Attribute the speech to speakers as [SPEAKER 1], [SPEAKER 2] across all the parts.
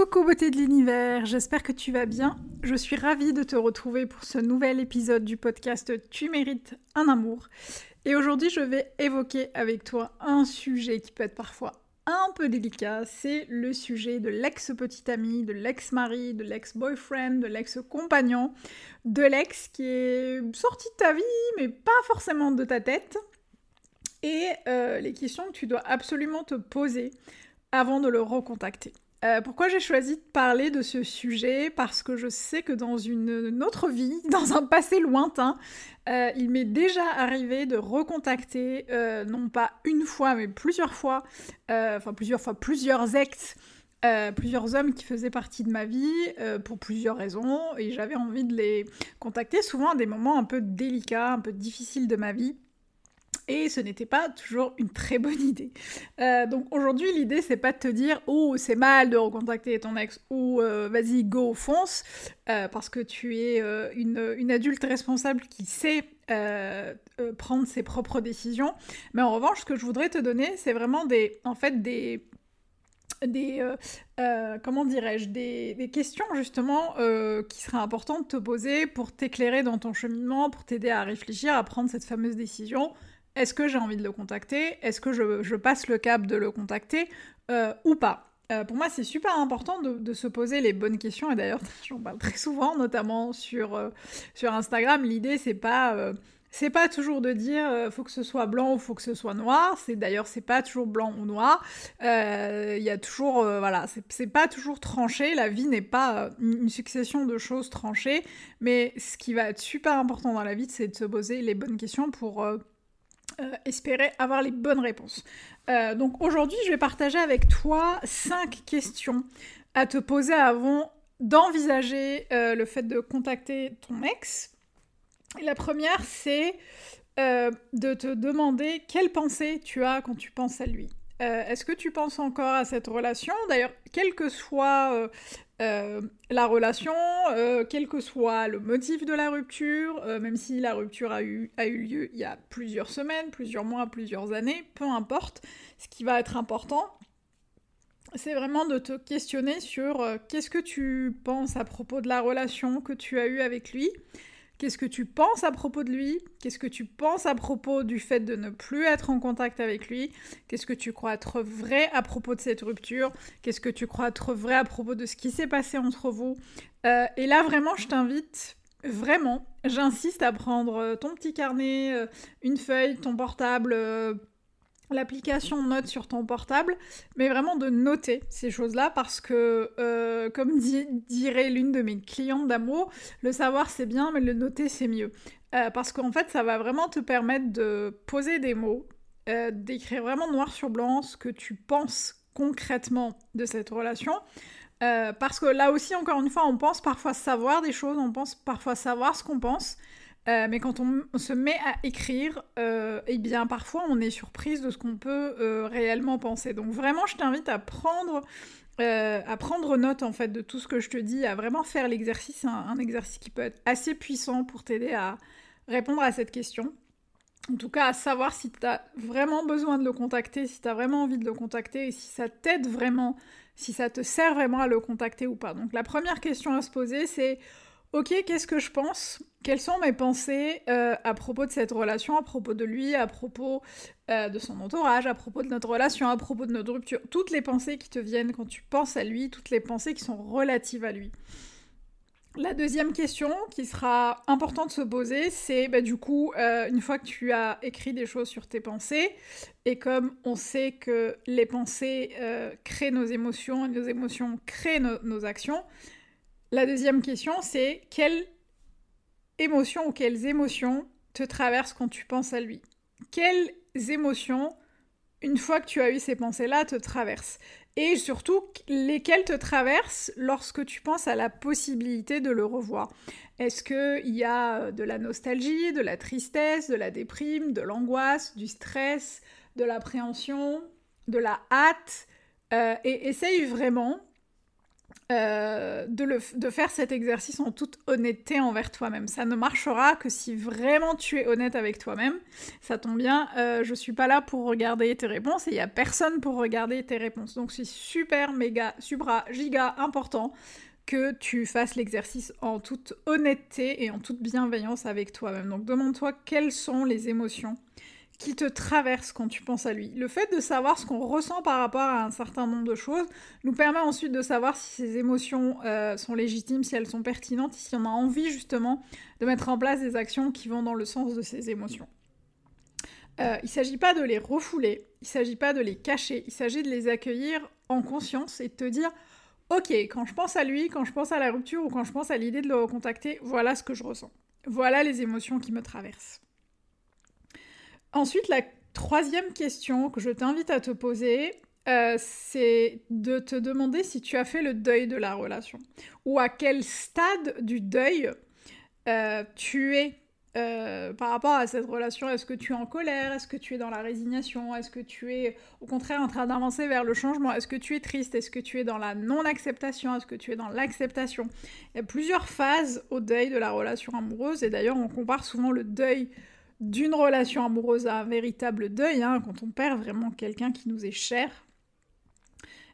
[SPEAKER 1] Coucou beauté de l'univers, j'espère que tu vas bien. Je suis ravie de te retrouver pour ce nouvel épisode du podcast Tu mérites un amour. Et aujourd'hui, je vais évoquer avec toi un sujet qui peut être parfois un peu délicat, c'est le sujet de l'ex-petite amie, de l'ex-mari, de l'ex-boyfriend, de l'ex-compagnon, de l'ex qui est sorti de ta vie, mais pas forcément de ta tête. Et euh, les questions que tu dois absolument te poser avant de le recontacter. Euh, pourquoi j'ai choisi de parler de ce sujet? Parce que je sais que dans une, autre vie, dans un passé lointain, euh, il m'est déjà arrivé de recontacter, euh, non pas une fois, mais plusieurs fois, enfin plusieurs fois, plusieurs ex, plusieurs hommes qui faisaient partie de ma vie pour plusieurs raisons, et j'avais envie de les contacter souvent à des moments un peu délicats, un peu difficiles de ma vie. Et ce n'était pas toujours une très bonne idée. Euh, donc aujourd'hui, l'idée, c'est pas de te dire oh c'est mal de recontacter ton ex ou euh, vas-y go fonce euh, parce que tu es une, une, adulte responsable qui sait prendre ses propres décisions. Mais en revanche, ce que je voudrais te donner, c'est vraiment des en fait des des comment dirais-je des, des, questions justement qui seraient importantes de te poser pour t'éclairer dans ton cheminement, pour t'aider à réfléchir, à prendre cette fameuse décision est-ce que j'ai envie de le contacter Est-ce que je, passe le cap de le contacter euh, ou pas euh, pour moi, c'est super important de, se poser les bonnes questions, et d'ailleurs, j'en parle très souvent, notamment sur, euh, sur Instagram. L'idée, c'est pas, c'est pas toujours de dire faut que ce soit blanc ou faut que ce soit noir. C'est d'ailleurs, c'est pas toujours blanc ou noir. Il y a toujours, voilà, c'est pas toujours tranché. La vie n'est pas une succession de choses tranchées, mais ce qui va être super important dans la vie, c'est de se poser les bonnes questions pour euh, espérer avoir les bonnes réponses. Euh, donc aujourd'hui, je vais partager avec toi cinq questions à te poser avant d'envisager euh, le fait de contacter ton ex. la première, c'est de te demander quelle pensée tu as quand tu penses à lui. Est-ce que tu penses encore à cette relation? D'ailleurs, quel que soit la relation, euh, quel que soit le motif de la rupture, euh, même si la rupture a eu, a eu lieu il y a plusieurs semaines, plusieurs mois, plusieurs années, peu importe, ce qui va être important, c'est vraiment de te questionner sur qu'est-ce que tu penses à propos de la relation que tu as eue avec lui, Qu'est-ce que tu penses à propos de lui? Qu'est-ce que tu penses à propos du fait de ne plus être en contact avec lui? Qu'est-ce que tu crois être vrai à propos de cette rupture? Qu'est-ce que tu crois être vrai à propos de ce qui s'est passé entre vous? Euh, Et là, vraiment, je t'invite, vraiment, j'insiste à prendre ton petit carnet, euh, une feuille, ton portable euh, l'application note sur ton portable, mais vraiment de noter ces choses-là parce que, euh, comme dirait l'une de mes clientes d'amour, le savoir c'est bien, mais le noter c'est mieux. Euh, parce qu'en fait, ça va vraiment te permettre de poser des mots, euh, d'écrire vraiment noir sur blanc ce que tu penses concrètement de cette relation. parce que là aussi, encore une fois, on pense parfois savoir des choses, on pense parfois savoir ce qu'on pense, euh, mais quand on, se met à écrire, euh, eh bien parfois on est surprise de ce qu'on peut euh, réellement penser. Donc vraiment, je t'invite à prendre, à prendre note en fait de tout ce que je te dis, à vraiment faire l'exercice, un, exercice qui peut être assez puissant pour t'aider à répondre à cette question. En tout cas, à savoir si tu as vraiment besoin de le contacter, si tu as vraiment envie de le contacter et si ça t'aide vraiment, si ça te sert vraiment à le contacter ou pas. Donc la première question à se poser, c'est Ok, qu'est-ce que je pense? Quelles sont mes pensées euh, à propos de cette relation, à propos de lui, à propos euh, de son entourage, à propos de notre relation, à propos de notre rupture? Toutes les pensées qui te viennent quand tu penses à lui, toutes les pensées qui sont relatives à lui. La deuxième question qui sera importante de se poser, c'est bah, du coup, euh, une fois que tu as écrit des choses sur tes pensées, et comme on sait que les pensées créent nos émotions et nos émotions créent nos actions, La deuxième question, c'est quelle émotion ou quelles émotions te traversent quand tu penses à lui? Quelles émotions, une fois que tu as eu ces pensées-là, te traversent? Et surtout lesquelles te traversent lorsque tu penses à la possibilité de le revoir? Est-ce qu'il y a de la nostalgie, de la tristesse, de la déprime, de l'angoisse, du stress, de l'appréhension, de la hâte? Euh, Et essaye vraiment euh, de, faire cet exercice en toute honnêteté envers toi-même. Ça ne marchera que si vraiment tu es honnête avec toi-même. Ça tombe bien, euh, je suis pas là pour regarder tes réponses et il y a personne pour regarder tes réponses. Donc c'est super, méga, supra, giga important que tu fasses l'exercice en toute honnêteté et en toute bienveillance avec toi-même. Donc demande-toi quelles sont les émotions qui te traverse quand tu penses à lui. Le fait de savoir ce qu'on ressent par rapport à un certain nombre de choses nous permet ensuite de savoir si ces émotions euh, sont légitimes, si elles sont pertinentes, si on a envie justement de mettre en place des actions qui vont dans le sens de ces émotions. Euh, il ne s'agit pas de les refouler, il ne s'agit pas de les cacher, il s'agit de les accueillir en conscience et de te dire Ok, quand je pense à lui, quand je pense à la rupture ou quand je pense à l'idée de le recontacter, voilà ce que je ressens. Voilà les émotions qui me traversent. Ensuite, la troisième question que je t'invite à te poser, euh, c'est de te demander si tu as fait le deuil de la relation ou à quel stade du deuil euh, tu es euh, par rapport à cette relation. Est-ce que tu es en colère? Est-ce que tu es dans la résignation? Est-ce que tu es au contraire en train d'avancer vers le changement? Est-ce que tu es triste? Est-ce que tu es dans la non-acceptation? Est-ce que tu es dans l'acceptation? Il y a plusieurs phases au deuil de la relation amoureuse et d'ailleurs on compare souvent le deuil d'une relation amoureuse à un véritable deuil, hein, quand on perd vraiment quelqu'un qui nous est cher.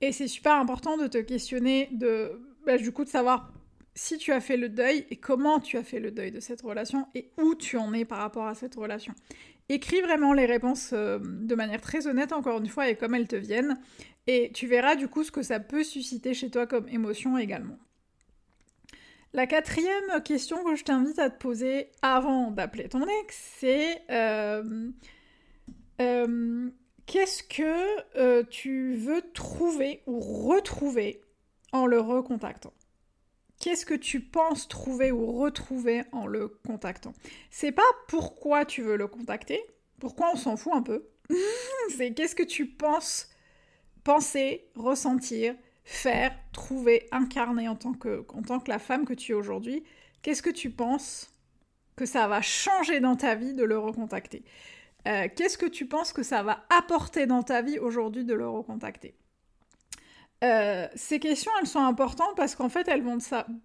[SPEAKER 1] Et c'est super important de te questionner, de, bah, du coup, de savoir si tu as fait le deuil et comment tu as fait le deuil de cette relation et où tu en es par rapport à cette relation. Écris vraiment les réponses euh, de manière très honnête, encore une fois, et comme elles te viennent. Et tu verras du coup ce que ça peut susciter chez toi comme émotion également. La quatrième question que je t'invite à te poser avant d'appeler ton ex, c'est euh, euh, qu'est-ce que euh, tu veux trouver ou retrouver en le recontactant? Qu'est-ce que tu penses trouver ou retrouver en le contactant? C'est pas pourquoi tu veux le contacter, pourquoi on s'en fout un peu. c'est qu'est-ce que tu penses penser, ressentir, faire, trouver, incarner en tant que, la femme que tu es aujourd'hui, qu'est-ce que tu penses que ça va changer dans ta vie de le recontacter? Euh, Qu'est-ce que tu penses que ça va apporter dans ta vie aujourd'hui de le recontacter? Euh, ces questions, elles sont importantes parce qu'en fait, elles vont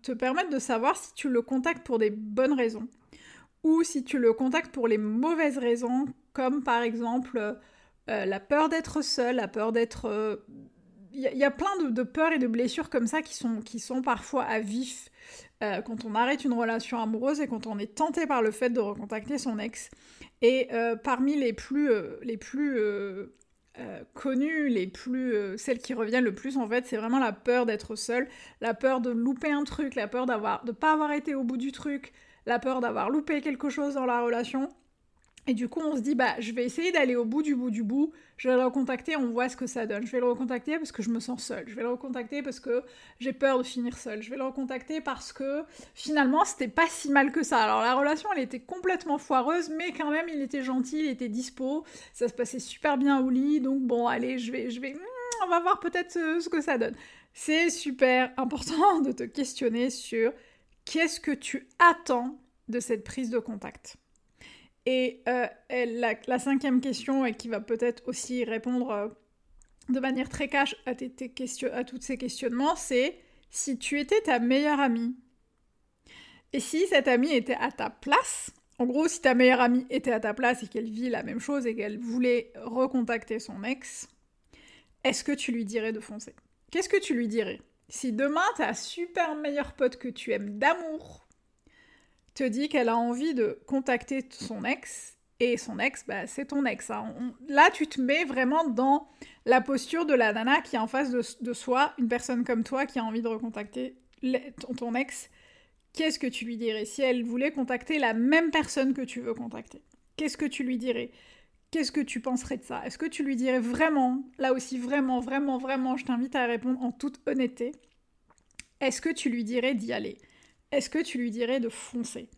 [SPEAKER 1] te permettre de savoir si tu le contactes pour des bonnes raisons ou si tu le contactes pour les mauvaises raisons, comme par exemple euh, la peur d'être seule, la peur d'être il y, a plein de, peurs et de blessures comme ça qui sont, qui sont parfois à vif euh, quand on arrête une relation amoureuse et quand on est tenté par le fait de recontacter son ex. Et euh, parmi les plus, euh, les plus connues, les plus, celles qui reviennent le plus en fait, c'est vraiment la peur d'être seule, la peur de louper un truc, la peur d'avoir, de pas avoir été au bout du truc, la peur d'avoir loupé quelque chose dans la relation. Et du coup, on se dit, bah, je vais essayer d'aller au bout du bout du bout. Je vais le recontacter, on voit ce que ça donne. Je vais le recontacter parce que je me sens seule. Je vais le recontacter parce que j'ai peur de finir seule. Je vais le recontacter parce que finalement, c'était pas si mal que ça. Alors, la relation, elle était complètement foireuse, mais quand même, il était gentil, il était dispo. Ça se passait super bien au lit. Donc, bon, allez, je vais, je vais, on va voir peut-être ce que ça donne. C'est super important de te questionner sur qu'est-ce que tu attends de cette prise de contact. Et euh, la, cinquième question, et qui va peut-être aussi répondre euh, de manière très cash à, tes, à tous ces questionnements, c'est si tu étais ta meilleure amie, et si cette amie était à ta place, en gros, si ta meilleure amie était à ta place et qu'elle vit la même chose et qu'elle voulait recontacter son ex, est-ce que tu lui dirais de foncer? Qu'est-ce que tu lui dirais? Si demain, ta super meilleure pote que tu aimes d'amour te dit qu'elle a envie de contacter son ex, et son ex, bah, c'est ton ex. Hein. Là, tu te mets vraiment dans la posture de la nana qui est en face de, soi, une personne comme toi qui a envie de recontacter ton, ex. Qu'est-ce que tu lui dirais si elle voulait contacter la même personne que tu veux contacter? Qu'est-ce que tu lui dirais? Qu'est-ce que tu penserais de ça? Est-ce que tu lui dirais vraiment, là aussi vraiment, vraiment, vraiment, je t'invite à répondre en toute honnêteté, est-ce que tu lui dirais d'y aller? Est-ce que tu lui dirais de foncer?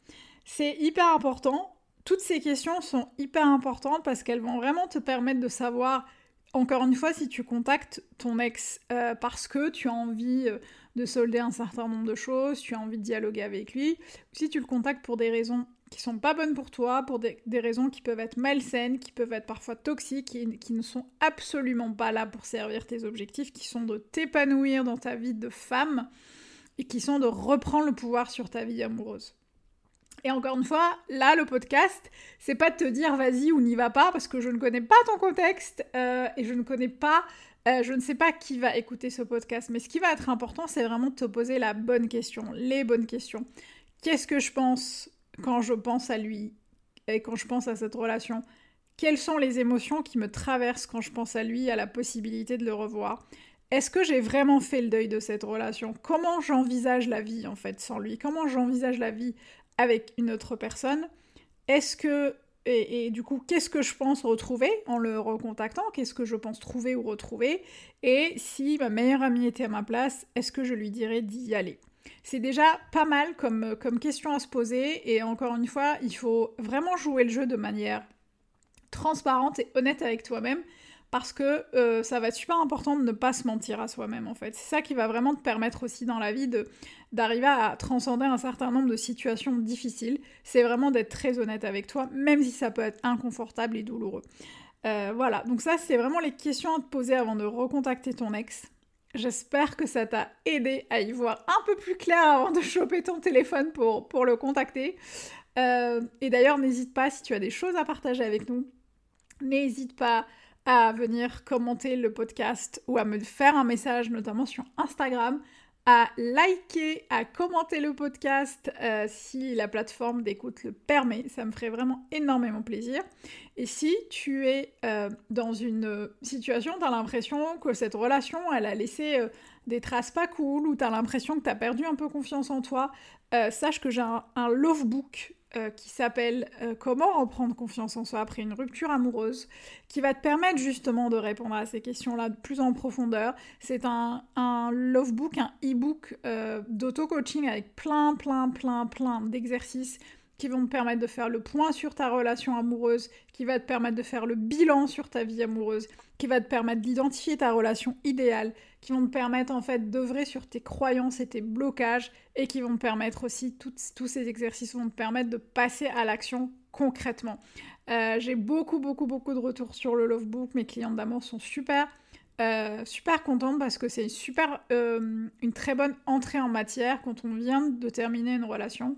[SPEAKER 1] C'est hyper important. Toutes ces questions sont hyper importantes parce qu'elles vont vraiment te permettre de savoir, encore une fois, si tu contactes ton ex euh, parce que tu as envie euh, de solder un certain nombre de choses, tu as envie de dialoguer avec lui, ou si tu le contactes pour des raisons qui sont pas bonnes pour toi, pour des, raisons qui peuvent être malsaines, qui peuvent être parfois toxiques, et qui ne sont absolument pas là pour servir tes objectifs, qui sont de t'épanouir dans ta vie de femme, et qui sont de reprendre le pouvoir sur ta vie amoureuse. Et encore une fois, là, le podcast, c'est pas de te dire vas-y ou n'y va pas, parce que je ne connais pas ton contexte euh, et je ne connais pas, euh, je ne sais pas qui va écouter ce podcast. Mais ce qui va être important, c'est vraiment de te poser la bonne question, les bonnes questions. Qu'est-ce que je pense quand je pense à lui et quand je pense à cette relation? Quelles sont les émotions qui me traversent quand je pense à lui, à la possibilité de le revoir? Est-ce que j'ai vraiment fait le deuil de cette relation? Comment j'envisage la vie en fait sans lui? Comment j'envisage la vie avec une autre personne? Est-ce que et, du coup, qu'est-ce que je pense retrouver en le recontactant? Qu'est-ce que je pense trouver ou retrouver? Et si ma meilleure amie était à ma place, est-ce que je lui dirais d'y aller? C'est déjà pas mal comme, comme question à se poser et encore une fois, il faut vraiment jouer le jeu de manière transparente et honnête avec toi-même parce que euh, ça va être super important de ne pas se mentir à soi-même en fait. C'est ça qui va vraiment te permettre aussi dans la vie d'arriver à transcender un certain nombre de situations difficiles. C'est vraiment d'être très honnête avec toi, même si ça peut être inconfortable et douloureux. Euh, voilà, donc ça c'est vraiment les questions à te poser avant de recontacter ton ex. J'espère que ça t'a aidé à y voir un peu plus clair avant de choper ton téléphone pour, pour le contacter. Euh, et d'ailleurs, n'hésite pas, si tu as des choses à partager avec nous, n'hésite pas à venir commenter le podcast ou à me faire un message, notamment sur Instagram à liker, à commenter le podcast euh, si la plateforme d'écoute le permet. Ça me ferait vraiment énormément plaisir. Et si tu es euh, dans une situation, tu as l'impression que cette relation, elle a laissé euh, des traces pas cool, ou tu as l'impression que tu as perdu un peu confiance en toi, sache que j'ai un love book euh, qui s'appelle euh, Comment reprendre confiance en soi après une rupture amoureuse, qui va te permettre justement de répondre à ces questions-là de plus en profondeur. C'est un, un love book, un e-book euh, d'auto-coaching avec plein, plein, plein, plein d'exercices qui vont te permettre de faire le point sur ta relation amoureuse, qui va te permettre de faire le bilan sur ta vie amoureuse, qui va te permettre d'identifier ta relation idéale, qui vont te permettre en fait d'œuvrer sur tes croyances et tes blocages, et qui vont te permettre aussi, tous ces exercices vont te permettre de passer à l'action concrètement. Euh, j'ai beaucoup, beaucoup, beaucoup de retours sur le Love Book, mes clientes d'amour sont super. Euh, super contente parce que c'est une super, euh, une très bonne entrée en matière quand on vient de terminer une relation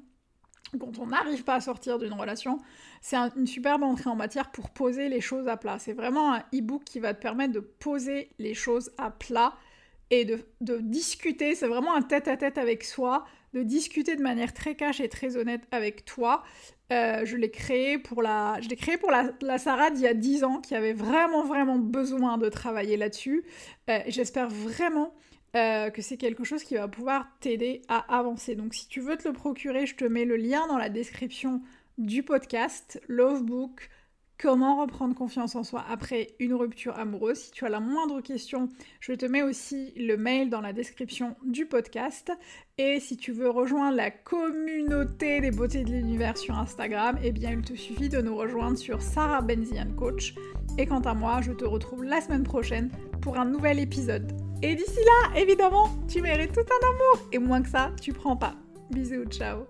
[SPEAKER 1] quand on n'arrive pas à sortir d'une relation, c'est une superbe entrée en matière pour poser les choses à plat. C'est vraiment un e-book qui va te permettre de poser les choses à plat et de, discuter. C'est vraiment un tête-à-tête avec soi, de discuter de manière très cash et très honnête avec toi. Euh, je l'ai créé pour la, je l'ai Sarah d'il y a 10 ans qui avait vraiment vraiment besoin de travailler là-dessus. Euh, j'espère vraiment euh, que c'est quelque chose qui va pouvoir t'aider à avancer. Donc si tu veux te le procurer, je te mets le lien dans la description du podcast, Lovebook, comment reprendre confiance en soi après une rupture amoureuse. Si tu as la moindre question, je te mets aussi le mail dans la description du podcast. Et si tu veux rejoindre la communauté des beautés de l'univers sur Instagram, eh bien il te suffit de nous rejoindre sur Sarah Benzian Coach. Et quant à moi, je te retrouve la semaine prochaine pour un nouvel épisode. Et d'ici là, évidemment, tu mérites tout un amour. Et moins que ça, tu prends pas. Bisous, ciao